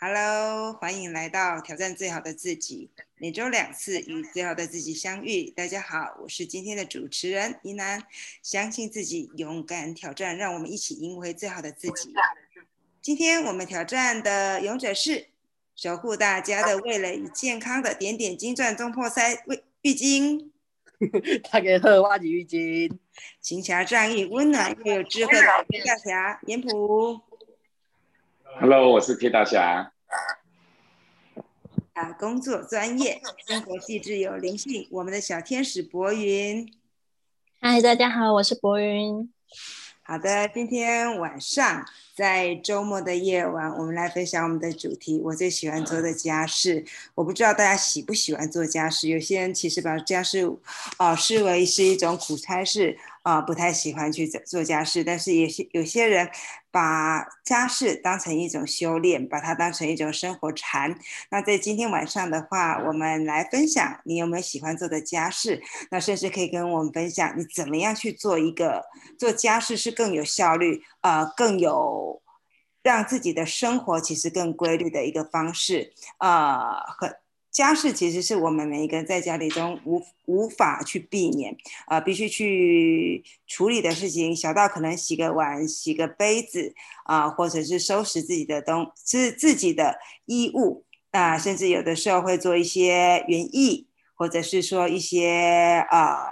Hello，欢迎来到挑战最好的自己，每周两次与最好的自己相遇。大家好，我是今天的主持人依南。相信自己，勇敢挑战，让我们一起赢回最好的自己。今天我们挑战的勇者是守护大家的味蕾与健康的点点金钻中破塞味浴巾。大家好，我是浴巾。行侠仗义、温暖又有智慧的铁大侠严普。Hello，我是铁大侠。啊，工作专业，生活细致有灵性，我们的小天使博云。嗨，大家好，我是博云。好的，今天晚上在周末的夜晚，我们来分享我们的主题。我最喜欢做的家事，我不知道大家喜不喜欢做家事。有些人其实把家事，哦，视为是一种苦差事。啊，不太喜欢去做家事，但是也是有些人把家事当成一种修炼，把它当成一种生活禅。那在今天晚上的话，我们来分享你有没有喜欢做的家事，那甚至可以跟我们分享你怎么样去做一个做家事是更有效率，呃，更有让自己的生活其实更规律的一个方式，呃，很。家事其实是我们每一个人在家里中无无法去避免，啊，必须去处理的事情，小到可能洗个碗、洗个杯子，啊，或者是收拾自己的东，是自己的衣物，啊，甚至有的时候会做一些园艺，或者是说一些啊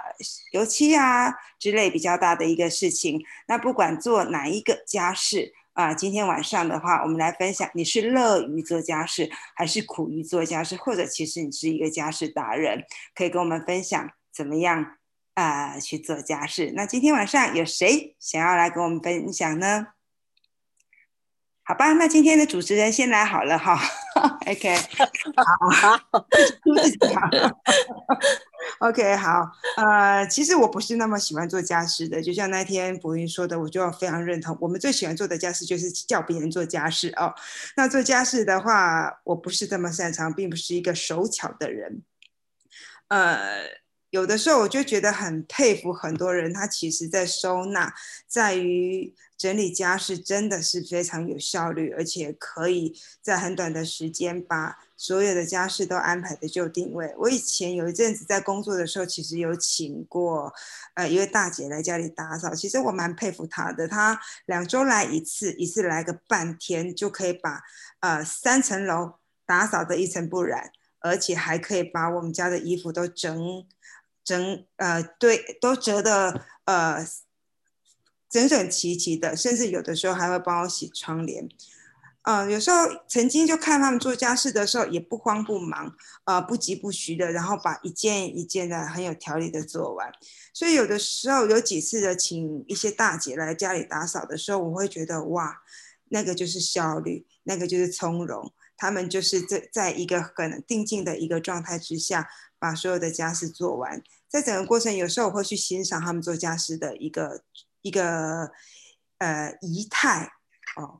油漆啊之类比较大的一个事情。那不管做哪一个家事。啊，今天晚上的话，我们来分享，你是乐于做家事，还是苦于做家事，或者其实你是一个家事达人，可以跟我们分享怎么样啊去做家事。那今天晚上有谁想要来跟我们分享呢？好吧，那今天的主持人先来好了哈。OK，好，OK，好。呃，其实我不是那么喜欢做家事的，就像那天博云说的，我就非常认同。我们最喜欢做的家事就是叫别人做家事哦。那做家事的话，我不是这么擅长，并不是一个手巧的人。呃，有的时候我就觉得很佩服很多人，他其实在收纳，在于。整理家事真的是非常有效率，而且可以在很短的时间把所有的家事都安排的就定位。我以前有一阵子在工作的时候，其实有请过呃一位大姐来家里打扫，其实我蛮佩服她的。她两周来一次，一次来个半天，就可以把呃三层楼打扫的一尘不染，而且还可以把我们家的衣服都整整呃对都折的呃。整整齐齐的，甚至有的时候还会帮我洗窗帘。嗯，有时候曾经就看他们做家事的时候，也不慌不忙，呃，不急不徐的，然后把一件一件的很有条理的做完。所以有的时候有几次的请一些大姐来家里打扫的时候，我会觉得哇，那个就是效率，那个就是从容。他们就是在在一个很定静的一个状态之下，把所有的家事做完。在整个过程，有时候我会去欣赏他们做家事的一个。一个呃仪态哦，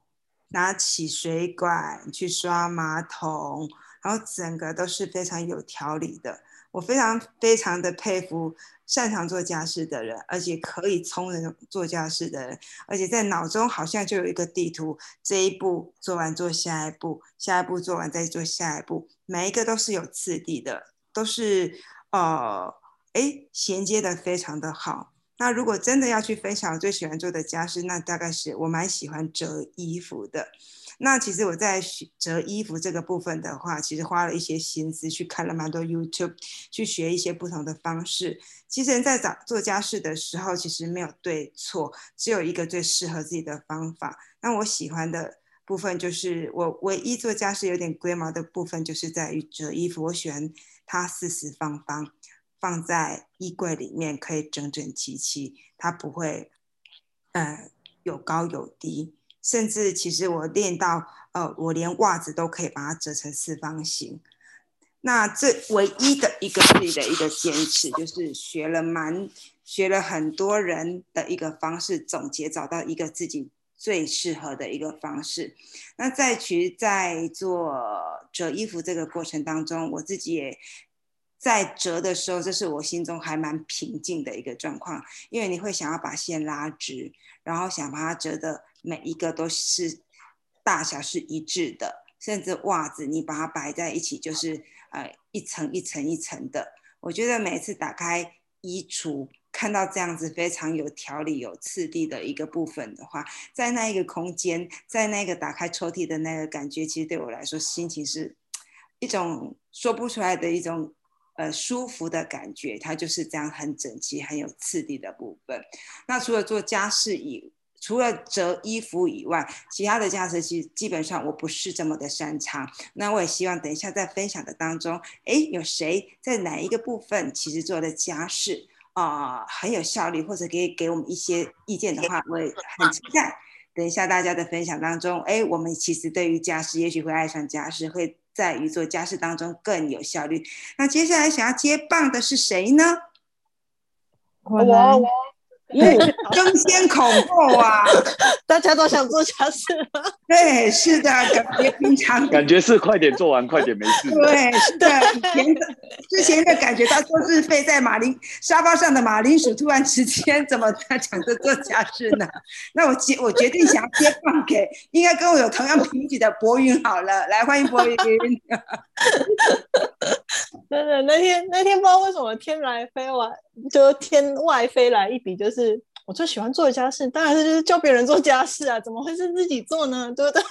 拿起水管去刷马桶，然后整个都是非常有条理的。我非常非常的佩服擅长做家事的人，而且可以从容做家事的人，而且在脑中好像就有一个地图，这一步做完做下一步，下一步做完再做下一步，每一个都是有次第的，都是呃哎衔接的非常的好。那如果真的要去分享我最喜欢做的家事，那大概是我蛮喜欢折衣服的。那其实我在折衣服这个部分的话，其实花了一些心思去看了蛮多 YouTube，去学一些不同的方式。其实人在找做家事的时候，其实没有对错，只有一个最适合自己的方法。那我喜欢的部分就是我唯一做家事有点龟毛的部分，就是在于折衣服。我喜欢它四四方方。放在衣柜里面可以整整齐齐，它不会，呃，有高有低，甚至其实我练到，呃，我连袜子都可以把它折成四方形。那这唯一的一个自己的一个坚持，就是学了蛮学了很多人的一个方式，总结找到一个自己最适合的一个方式。那在其实，在做折衣服这个过程当中，我自己也。在折的时候，这是我心中还蛮平静的一个状况，因为你会想要把线拉直，然后想把它折的每一个都是大小是一致的，甚至袜子，你把它摆在一起，就是呃一层一层一层的。我觉得每次打开衣橱，看到这样子非常有条理、有次第的一个部分的话，在那一个空间，在那个打开抽屉的那个感觉，其实对我来说，心情是 一种说不出来的一种呃舒服的感觉。它就是这样很整齐、很有次第的部分。那除了做家事以除了折衣服以外，其他的家事其实基本上我不是这么的擅长。那我也希望等一下在分享的当中，哎，有谁在哪一个部分其实做的家事啊很有效率，或者可以给我们一些意见的话，我也很期待。等一下大家的分享当中，哎，我们其实对于家事，也许会爱上家事，会在于做家事当中更有效率。那接下来想要接棒的是谁呢？我我。争先恐后啊！大家都想做家事。对，是的，感觉平常感觉是快点做完，快点没事。对，是的，以前的之前的感觉他说是飞在马铃沙发上的马铃薯，突然之间怎么在抢着做家事呢？那我决我决定想要接棒给应该跟我有同样评级的博云好了，来欢迎博云。真的，那天那天不知道为什么天来飞外，就天外飞来一笔，就是我最喜欢做的家事，当然是就是教别人做家事啊，怎么会是自己做呢？对不对？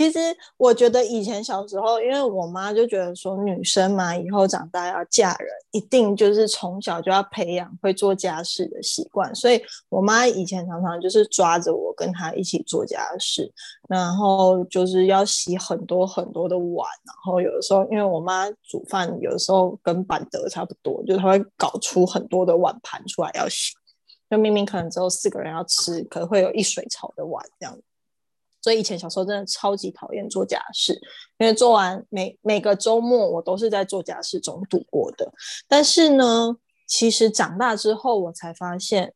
其实我觉得以前小时候，因为我妈就觉得说女生嘛，以后长大要嫁人，一定就是从小就要培养会做家事的习惯，所以我妈以前常常就是抓着我跟她一起做家事，然后就是要洗很多很多的碗，然后有的时候因为我妈煮饭有的时候跟板德差不多，就她会搞出很多的碗盘出来要洗，就明明可能只有四个人要吃，可能会有一水槽的碗这样。所以以前小时候真的超级讨厌做家事，因为做完每每个周末我都是在做家事中度过的。但是呢，其实长大之后我才发现，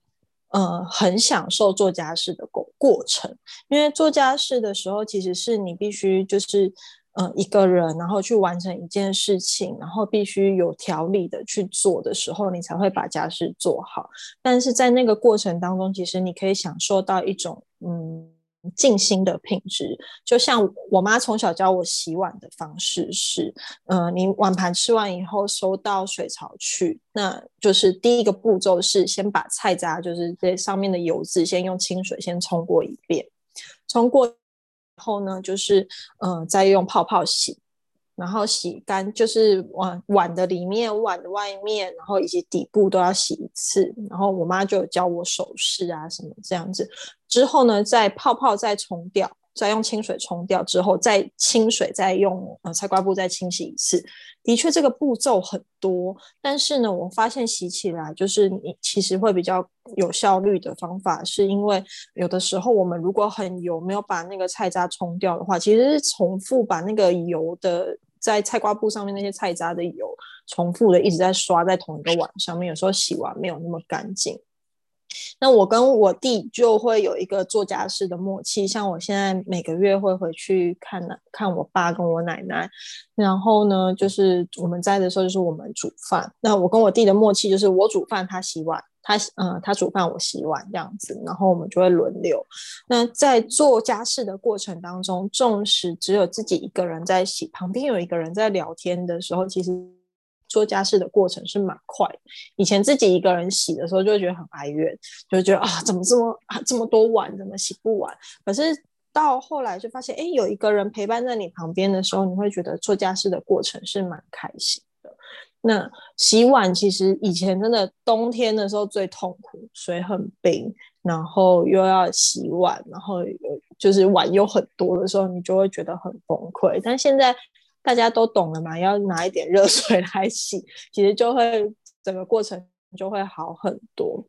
呃，很享受做家事的过过程。因为做家事的时候，其实是你必须就是呃一个人，然后去完成一件事情，然后必须有条理的去做的时候，你才会把家事做好。但是在那个过程当中，其实你可以享受到一种嗯。静心的品质，就像我妈从小教我洗碗的方式是，嗯，你碗盘吃完以后收到水槽去，那就是第一个步骤是先把菜渣，就是这上面的油渍，先用清水先冲过一遍，冲过以后呢，就是嗯，再用泡泡洗。然后洗干，就是碗碗的里面、碗的外面，然后以及底部都要洗一次。然后我妈就教我手势啊什么这样子。之后呢，再泡泡再冲掉，再用清水冲掉之后，再清水再用呃菜瓜布再清洗一次。的确，这个步骤很多，但是呢，我发现洗起来就是你其实会比较有效率的方法，是因为有的时候我们如果很油，没有把那个菜渣冲掉的话，其实是重复把那个油的。在菜瓜布上面那些菜渣的油，重复的一直在刷在同一个碗上面，有时候洗完没有那么干净。那我跟我弟就会有一个做家事的默契，像我现在每个月会回去看看我爸跟我奶奶，然后呢，就是我们在的时候就是我们煮饭。那我跟我弟的默契就是我煮饭，他洗碗。他嗯，他煮饭，我洗碗这样子，然后我们就会轮流。那在做家事的过程当中，纵使只有自己一个人在洗，旁边有一个人在聊天的时候，其实做家事的过程是蛮快。以前自己一个人洗的时候，就会觉得很哀怨，就觉得啊，怎么这么啊这么多碗，怎么洗不完？可是到后来就发现，哎，有一个人陪伴在你旁边的时候，你会觉得做家事的过程是蛮开心的。那洗碗其实以前真的冬天的时候最痛苦，水很冰，然后又要洗碗，然后就是碗又很多的时候，你就会觉得很崩溃。但现在大家都懂了嘛，要拿一点热水 来洗，其实就会整个过程就会好很多。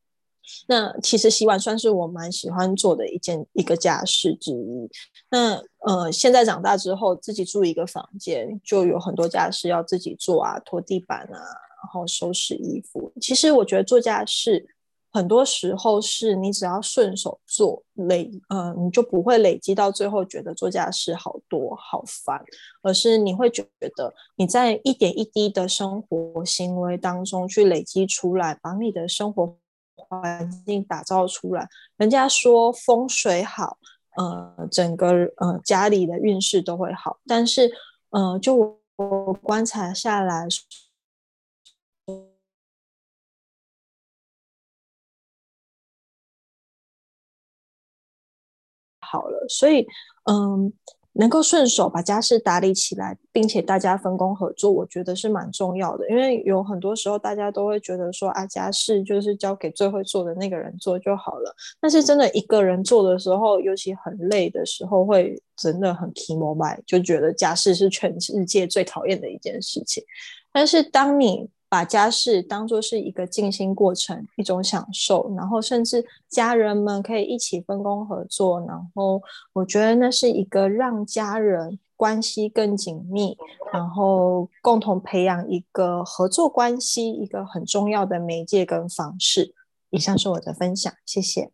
那其实洗碗算是我蛮喜欢做的一件一个家事之一。那呃，现在长大之后自己住一个房间，就有很多家事要自己做啊，拖地板啊，然后收拾衣服。其实我觉得做家事很多时候是你只要顺手做累，呃，你就不会累积到最后觉得做家事好多好烦，而是你会觉得你在一点一滴的生活行为当中去累积出来，把你的生活。环境打造出来，人家说风水好，呃整个呃家里的运势都会好。但是呃，就我观察下来。好了，所以嗯，能够顺手把家事打理起来，并且大家分工合作，我觉得是蛮重要的。因为有很多时候，大家都会觉得说啊，家事就是交给最会做的那个人做就好了。但是真的一个人做的时候，尤其很累的时候，会真的很 k m o 就觉得家事是全世界最讨厌的一件事情。但是当你把家事当做是一个静心过程，一种享受，然后甚至家人们可以一起分工合作，然后我觉得那是一个让家人关系更紧密，然后共同培养一个合作关系，一个很重要的媒介跟方式。以上是我的分享，谢谢。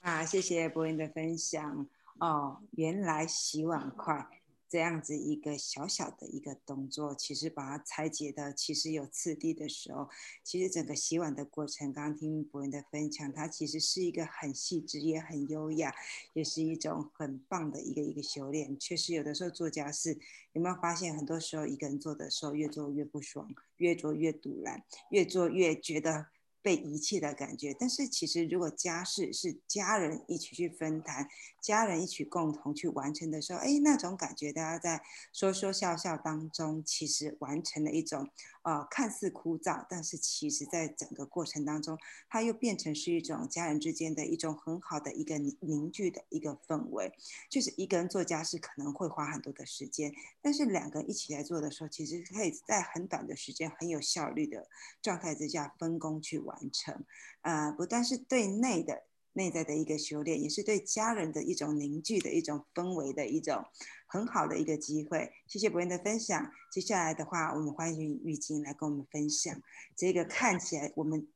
啊，谢谢博云的分享哦，原来洗碗筷。这样子一个小小的一个动作，其实把它拆解的其实有次第的时候，其实整个洗碗的过程，刚刚听博文的分享，它其实是一个很细致也很优雅，也是一种很棒的一个一个修炼。确实有的时候做家事，有没有发现很多时候一个人做的时候，越做越不爽，越做越堵然，越做越觉得。被遗弃的感觉，但是其实如果家事是家人一起去分担，家人一起共同去完成的时候，哎，那种感觉，大家在说说笑笑当中，其实完成了一种。呃，看似枯燥，但是其实在整个过程当中，它又变成是一种家人之间的一种很好的一个凝聚的一个氛围。就是一个人做家事可能会花很多的时间，但是两个人一起来做的时候，其实可以在很短的时间、很有效率的状态之下分工去完完成。呃，不但是对内的。内在的一个修炼，也是对家人的一种凝聚的一种氛围的一种很好的一个机会。谢谢博彦的分享。接下来的话，我们欢迎玉晶来跟我们分享这个看起来我们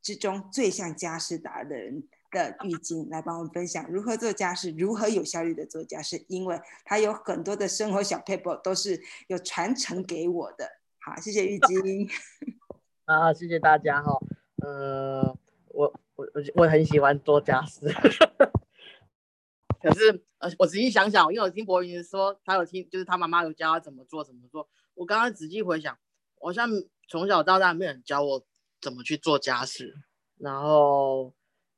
之中最像家事达人的玉晶，来帮我们分享如何做家事，如何有效率的做家事，因为他有很多的生活小 paper 都是有传承给我的。好，谢谢玉晶。啊，谢谢大家哈。呃，我。我我我很喜欢做家事，可是呃，我仔细想想，因为我听博云说他有听，就是他妈妈有教他怎么做怎么做。我刚刚仔细回想，好像从小到大没有人教我怎么去做家事，然后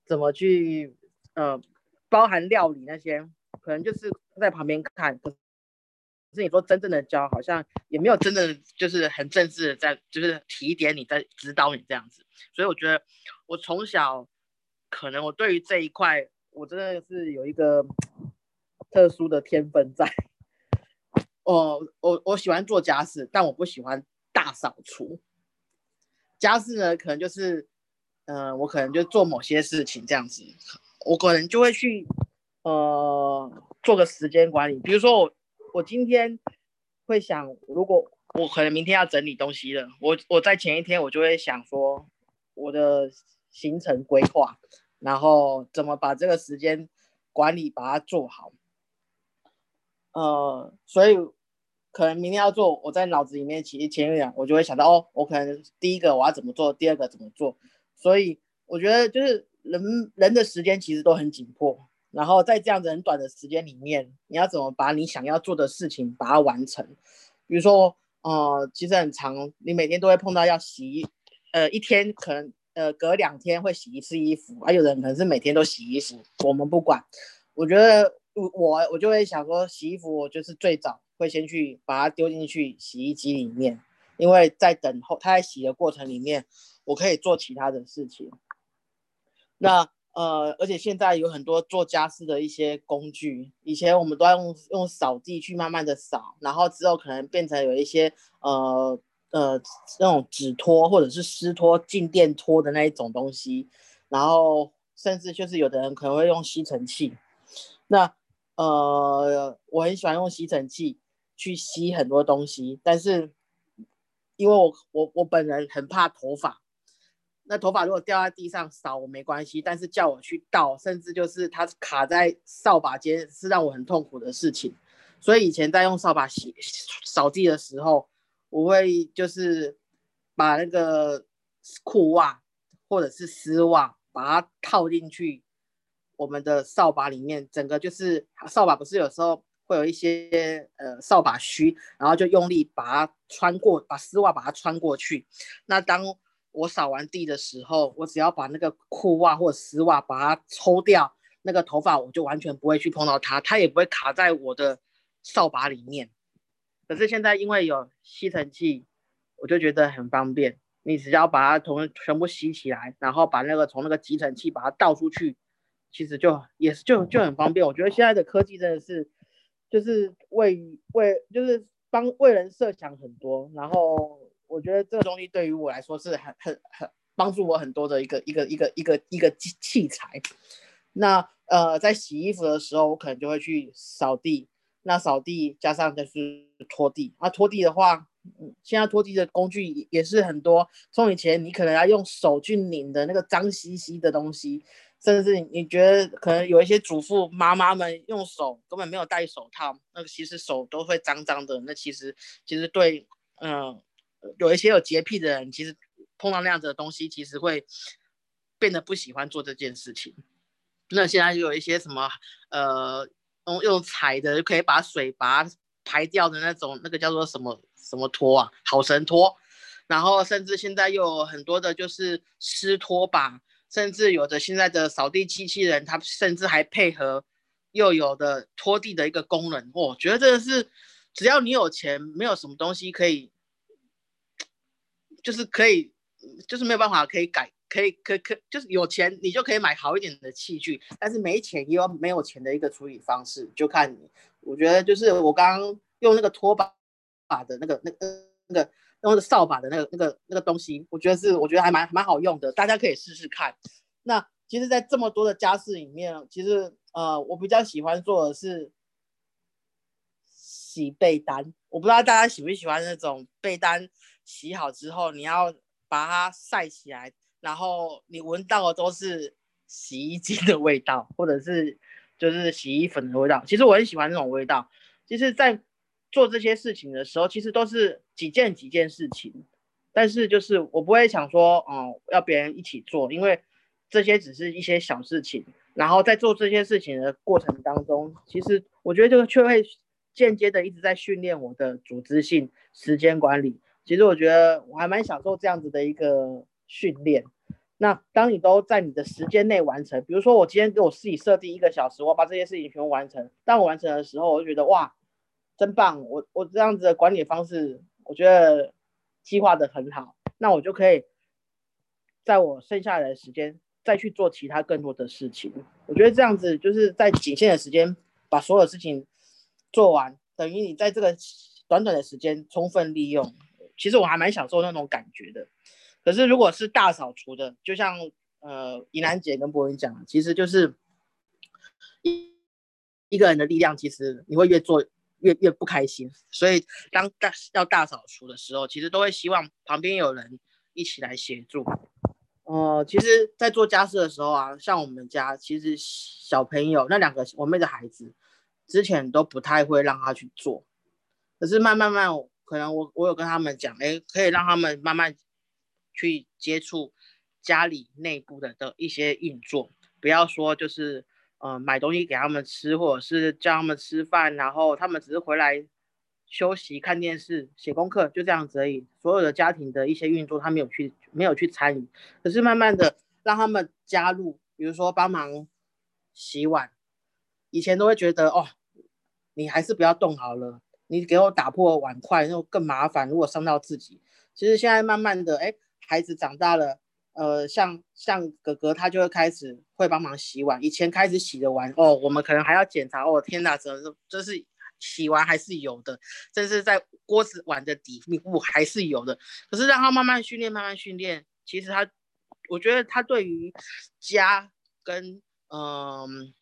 怎么去呃，包含料理那些，可能就是在旁边看。可是你说真正的教，好像也没有真的就是很正式的在就是提点你，在指导你这样子。所以我觉得我从小。可能我对于这一块，我真的是有一个特殊的天分在。哦，我我喜欢做家事，但我不喜欢大扫除。家事呢，可能就是，嗯，我可能就做某些事情这样子，我可能就会去，呃，做个时间管理。比如说我，我今天会想，如果我可能明天要整理东西了，我我在前一天我就会想说，我的行程规划。然后怎么把这个时间管理把它做好？呃，所以可能明天要做，我在脑子里面其实前一两我就会想到，哦，我可能第一个我要怎么做，第二个怎么做。所以我觉得就是人人的时间其实都很紧迫，然后在这样子很短的时间里面，你要怎么把你想要做的事情把它完成？比如说，呃，其实很长，你每天都会碰到要洗，呃，一天可能。呃，隔两天会洗一次衣服，还有人可能是每天都洗衣服，我们不管。我觉得我我我就会想说，洗衣服我就是最早会先去把它丢进去洗衣机里面，因为在等候它在洗的过程里面，我可以做其他的事情。那呃，而且现在有很多做家事的一些工具，以前我们都要用用扫地去慢慢的扫，然后之后可能变成有一些呃。呃，那种纸拖或者是湿拖、静电拖的那一种东西，然后甚至就是有的人可能会用吸尘器。那呃，我很喜欢用吸尘器去吸很多东西，但是因为我我我本人很怕头发，那头发如果掉在地上扫我没关系，但是叫我去倒，甚至就是它卡在扫把间是让我很痛苦的事情。所以以前在用扫把洗扫地的时候。我会就是把那个裤袜或者是丝袜把它套进去，我们的扫把里面，整个就是扫把不是有时候会有一些呃扫把须，然后就用力把它穿过，把丝袜把它穿过去。那当我扫完地的时候，我只要把那个裤袜或丝袜把它抽掉，那个头发我就完全不会去碰到它，它也不会卡在我的扫把里面。可是现在因为有吸尘器，我就觉得很方便。你只要把它从全部吸起来，然后把那个从那个集尘器把它倒出去，其实就也是就就很方便。我觉得现在的科技真的是，就是为为就是帮为人设想很多。然后我觉得这个东西对于我来说是很很很帮助我很多的一个一个一个一个一个器器材。那呃，在洗衣服的时候，我可能就会去扫地。那扫地加上就是拖地。那拖地的话，嗯，现在拖地的工具也是很多。从以前你可能要用手去拧的那个脏兮兮的东西，甚至你觉得可能有一些主妇妈妈们用手根本没有戴手套，那个其实手都会脏脏的。那其实其实对，嗯，有一些有洁癖的人，其实碰到那样子的东西，其实会变得不喜欢做这件事情。那现在就有一些什么，呃。用用踩的就可以把水把排掉的那种，那个叫做什么什么拖啊，好神拖。然后甚至现在又有很多的就是湿拖把，甚至有的现在的扫地机器人，它甚至还配合又有的拖地的一个功能。我觉得这个是只要你有钱，没有什么东西可以，就是可以，就是没有办法可以改。可以，可可就是有钱，你就可以买好一点的器具，但是没钱也有没有钱的一个处理方式，就看你。我觉得就是我刚刚用那个拖把把的那个、那个、那个用那个扫把的那个、那个、那个东西，我觉得是我觉得还蛮蛮好用的，大家可以试试看。那其实，在这么多的家事里面，其实呃，我比较喜欢做的是洗被单。我不知道大家喜不喜欢那种被单洗好之后，你要把它晒起来。然后你闻到的都是洗衣机的味道，或者是就是洗衣粉的味道。其实我很喜欢那种味道。其实，在做这些事情的时候，其实都是几件几件事情。但是就是我不会想说，哦，要别人一起做，因为这些只是一些小事情。然后在做这些事情的过程当中，其实我觉得这个却会间接的一直在训练我的组织性、时间管理。其实我觉得我还蛮享受这样子的一个。训练，那当你都在你的时间内完成，比如说我今天给我自己设定一个小时，我把这些事情全部完成。当我完成的时候，我就觉得哇，真棒！我我这样子的管理方式，我觉得计划的很好。那我就可以在我剩下来的时间再去做其他更多的事情。我觉得这样子就是在仅限的时间把所有事情做完，等于你在这个短短的时间充分利用。其实我还蛮享受那种感觉的。可是，如果是大扫除的，就像呃，怡兰姐跟博文讲，其实就是一一个人的力量，其实你会越做越越不开心。所以，当大要大扫除的时候，其实都会希望旁边有人一起来协助。呃，其实，在做家事的时候啊，像我们家，其实小朋友那两个我妹的孩子，之前都不太会让他去做。可是，慢慢慢，可能我我有跟他们讲，哎，可以让他们慢慢。去接触家里内部的的一些运作，不要说就是呃买东西给他们吃，或者是叫他们吃饭，然后他们只是回来休息、看电视、写功课，就这样子而已。所有的家庭的一些运作，他没有去没有去参与。可是慢慢的让他们加入，比如说帮忙洗碗，以前都会觉得哦，你还是不要动好了，你给我打破碗筷，那更麻烦，如果伤到自己。其实现在慢慢的，哎。孩子长大了，呃，像像哥哥，他就会开始会帮忙洗碗。以前开始洗的碗，哦，我们可能还要检查。哦，天哪，这这是洗完还是有的，这是在锅子碗的底部还是有的。可是让他慢慢训练，慢慢训练，其实他，我觉得他对于家跟嗯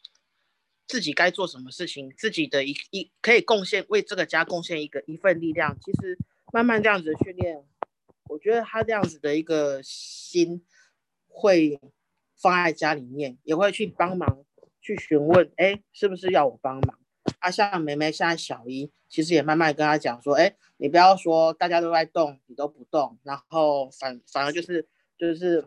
自己该做什么事情，自己的一一可以贡献为这个家贡献一个一份力量。其实慢慢这样子的训练。我觉得他这样子的一个心，会放在家里面，也会去帮忙，去询问，哎，是不是要我帮忙？啊，像梅梅现在小一，其实也慢慢跟他讲说，哎，你不要说大家都在动，你都不动，然后反反而就是就是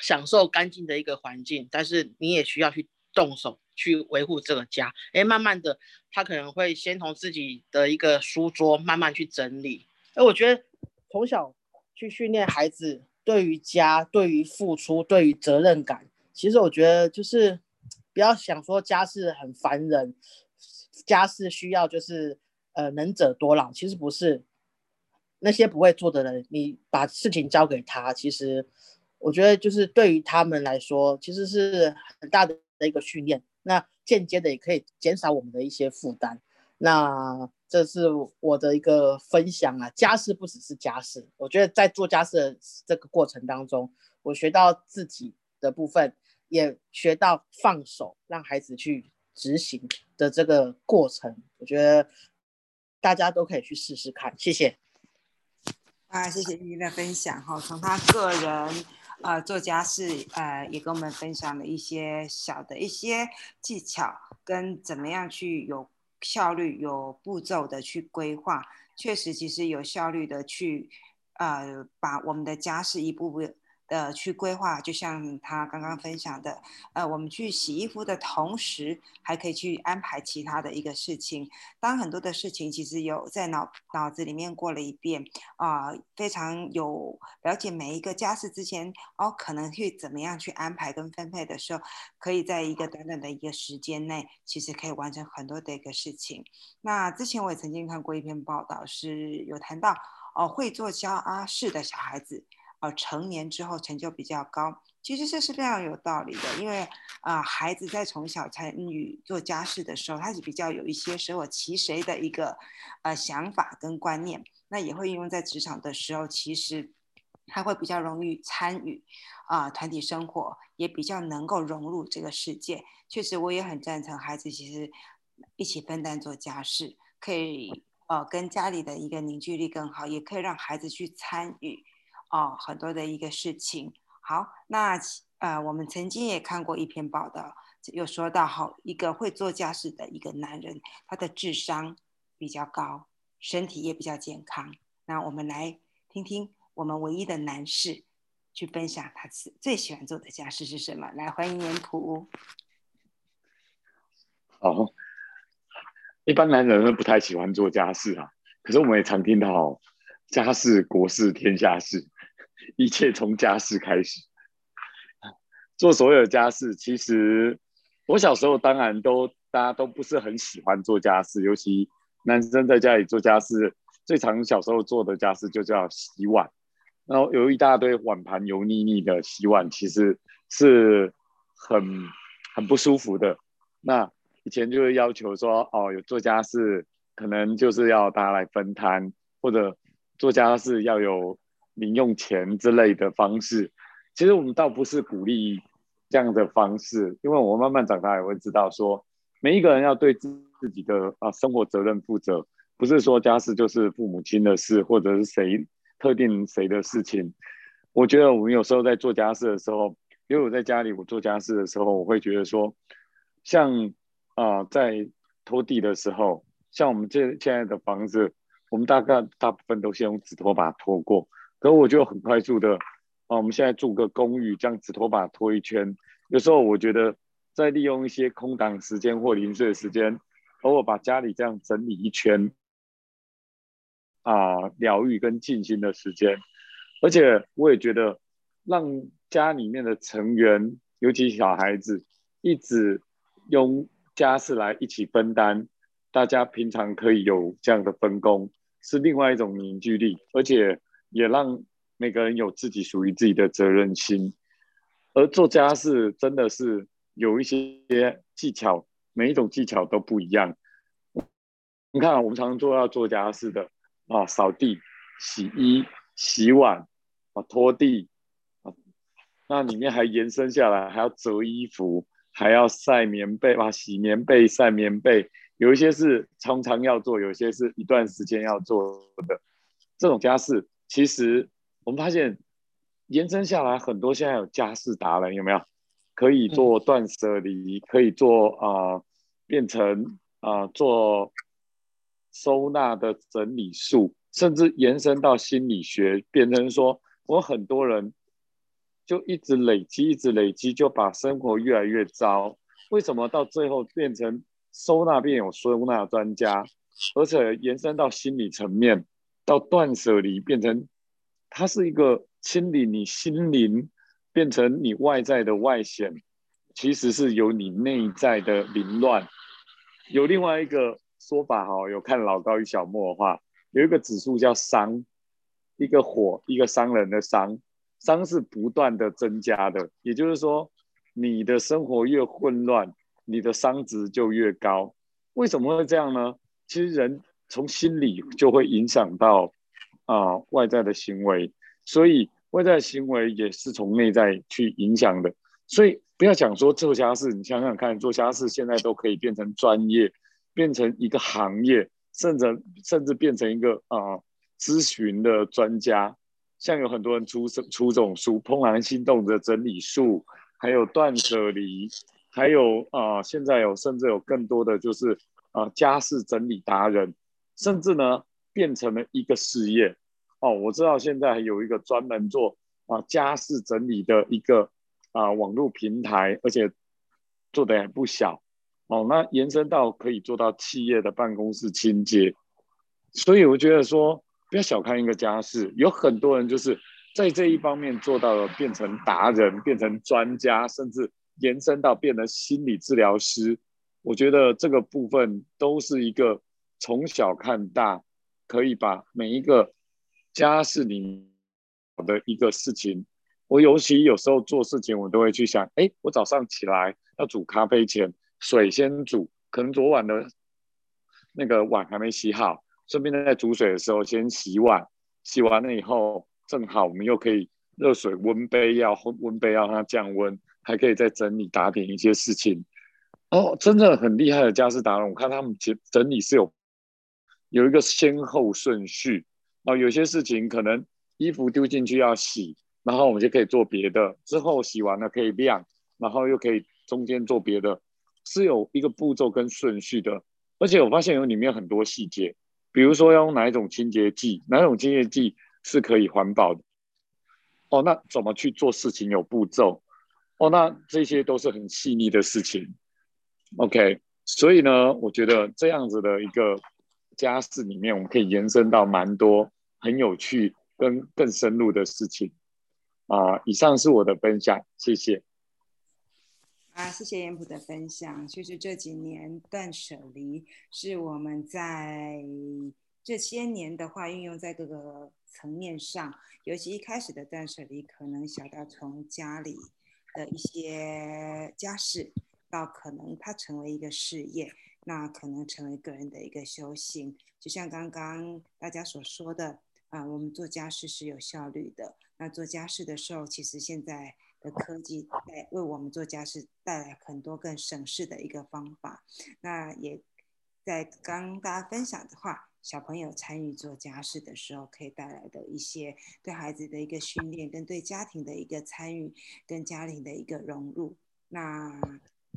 享受干净的一个环境，但是你也需要去动手去维护这个家。哎，慢慢的，他可能会先从自己的一个书桌慢慢去整理。哎，我觉得从小去训练孩子对于家、对于付出、对于责任感，其实我觉得就是不要想说家事很烦人，家事需要就是呃能者多劳，其实不是。那些不会做的人，你把事情交给他，其实我觉得就是对于他们来说，其实是很大的一个训练。那间接的也可以减少我们的一些负担。那这是我的一个分享啊。家事不只是家事，我觉得在做家事的这个过程当中，我学到自己的部分，也学到放手，让孩子去执行的这个过程。我觉得大家都可以去试试看。谢谢。啊，谢谢依依的分享哈，从他个人啊做家事呃也跟我们分享了一些小的一些技巧，跟怎么样去有效率、有步骤的去规划，确实其实有效率的去呃把我们的家事一步步。呃，去规划，就像他刚刚分享的，呃，我们去洗衣服的同时，还可以去安排其他的一个事情。当很多的事情其实有在脑脑子里面过了一遍啊，非常有了解每一个家事之前，哦，可能去怎么样去安排跟分配的时候，可以在一个短短的一个时间内，其实可以完成很多的一个事情。那之前我也曾经看过一篇报道，是有谈到哦，会做家事的小孩子。呃，成年之后成就比较高，其实这是非常有道理的。因为啊，孩子在从小参与做家事的时候，他是比较有一些舍我其谁的一个呃想法跟观念，那也会运用在职场的时候，其实他会比较容易参与啊团体生活，也比较能够融入这个世界。确实，我也很赞成孩子其实一起分担做家事，可以呃跟家里的一个凝聚力更好，也可以让孩子去参与。哦，很多的一个事情。好，那呃，我们曾经也看过一篇报道，有说到好一个会做家事的一个男人，他的智商比较高，身体也比较健康。那我们来听听我们唯一的男士去分享他是最喜欢做的家事是什么。来，欢迎年普。好，一般男人都不太喜欢做家事啊，可是我们也常听到家事国事天下事。一切从家事开始，做所有家事。其实我小时候当然都大家都不是很喜欢做家事，尤其男生在家里做家事，最常小时候做的家事就叫洗碗。然后有一大堆碗盘油腻腻的洗碗，其实是很很不舒服的。那以前就会要求说，哦，有做家事，可能就是要大家来分摊，或者做家事要有。零用钱之类的方式，其实我们倒不是鼓励这样的方式，因为我慢慢长大也会知道，说每一个人要对自自己的啊生活责任负责，不是说家事就是父母亲的事，或者是谁特定谁的事情。我觉得我们有时候在做家事的时候，因为我在家里我做家事的时候，我会觉得说，像啊在拖地的时候，像我们这现在的房子，我们大概大部分都先用纸拖把拖过。可我就很快速的啊，我们现在住个公寓，这样子拖把拖一圈。有时候我觉得在利用一些空档时间或零碎的时间，偶尔把家里这样整理一圈啊，疗愈跟静心的时间。而且我也觉得让家里面的成员，尤其小孩子，一直用家事来一起分担，大家平常可以有这样的分工，是另外一种凝聚力，而且。也让每个人有自己属于自己的责任心，而做家事真的是有一些技巧，每一种技巧都不一样。你看，我们常常做要做家事的啊，扫地、洗衣、洗碗啊、拖地啊，那里面还延伸下来，还要折衣服，还要晒棉被啊，洗棉被、晒棉被，有一些是常常要做，有些是一段时间要做的这种家事。其实我们发现，延伸下来很多，现在有家事达人有没有？可以做断舍离，可以做啊，变成啊做收纳的整理术，甚至延伸到心理学，变成说我很多人就一直累积，一直累积，就把生活越来越糟。为什么到最后变成收纳变有收纳专家，而且延伸到心理层面，到断舍离变成它是一个清理你心灵，变成你外在的外显，其实是由你内在的凌乱。有另外一个说法哈，有看老高与小莫的话，有一个指数叫商，一个火，一个商人的商。商是不断的增加的，也就是说，你的生活越混乱，你的商值就越高。为什么会这样呢？其实人从心理就会影响到啊外在的行为，所以外在行为也是从内在去影响的。所以不要讲说做家事，你想想看，做家事现在都可以变成专业，变成一个行业，甚至甚至变成一个啊咨询的专家。像有很多人出出这种书，《怦然心动的整理术》，还有断舍离，还有啊，现在有甚至有更多的就是啊，家事整理达人，甚至呢变成了一个事业哦。我知道现在有一个专门做啊家事整理的一个啊网络平台，而且做的也不小哦。那延伸到可以做到企业的办公室清洁，所以我觉得说。不要小看一个家事，有很多人就是在这一方面做到了变成达人、变成专家，甚至延伸到变成心理治疗师。我觉得这个部分都是一个从小看大，可以把每一个家事里的一个事情。我尤其有时候做事情，我都会去想：哎，我早上起来要煮咖啡前，水先煮，可能昨晚的那个碗还没洗好。顺便在煮水的时候先洗碗，洗完了以后正好我们又可以热水温杯要温杯要让它降温，还可以再整理打点一些事情。哦，真的很厉害的家事达人，我看他们整整理是有有一个先后顺序。啊，有些事情可能衣服丢进去要洗，然后我们就可以做别的，之后洗完了可以晾，然后又可以中间做别的，是有一个步骤跟顺序的。而且我发现有里面很多细节。比如说要用哪一种清洁剂，哪种清洁剂是可以环保的？哦，那怎么去做事情有步骤？哦，那这些都是很细腻的事情。OK，所以呢，我觉得这样子的一个家事里面，我们可以延伸到蛮多很有趣跟更深入的事情。啊，以上是我的分享，谢谢。啊，谢谢严普的分享。其实这几年断舍离是我们在这些年的话运用在各个层面上，尤其一开始的断舍离，可能小到从家里的一些家事，到可能它成为一个事业，那可能成为个人的一个修行。就像刚刚大家所说的啊，我们做家事是有效率的。那做家事的时候，其实现在。的科技带为我们做家事带来很多更省事的一个方法。那也在刚大家分享的话，小朋友参与做家事的时候，可以带来的一些对孩子的一个训练，跟对家庭的一个参与，跟家庭的一个融入。那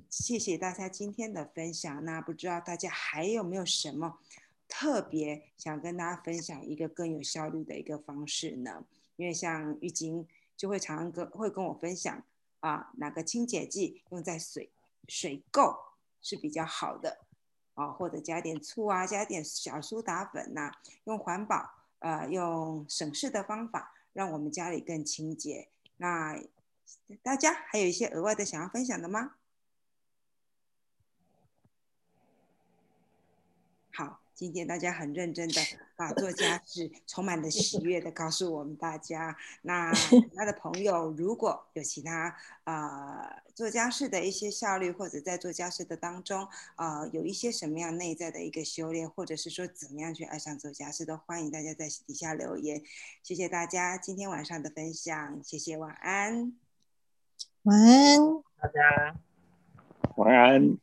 谢谢大家今天的分享。那不知道大家还有没有什么特别想跟大家分享一个更有效率的一个方式呢？因为像玉晶。就会常常跟会跟我分享啊，哪个清洁剂用在水水垢是比较好的啊，或者加点醋啊，加点小苏打粉呐，用环保呃用省事的方法，让我们家里更清洁。那大家还有一些额外的想要分享的吗？好。今天大家很认真的 把做家事充满了喜悦的告诉我们大家。那他的朋友如果有其他呃做家事的一些效率，或者在做家事的当中呃有一些什么样内在的一个修炼，或者是说怎么样去爱上做家事，都欢迎大家在底下留言。谢谢大家今天晚上的分享，谢谢，晚安，晚安，大家晚安。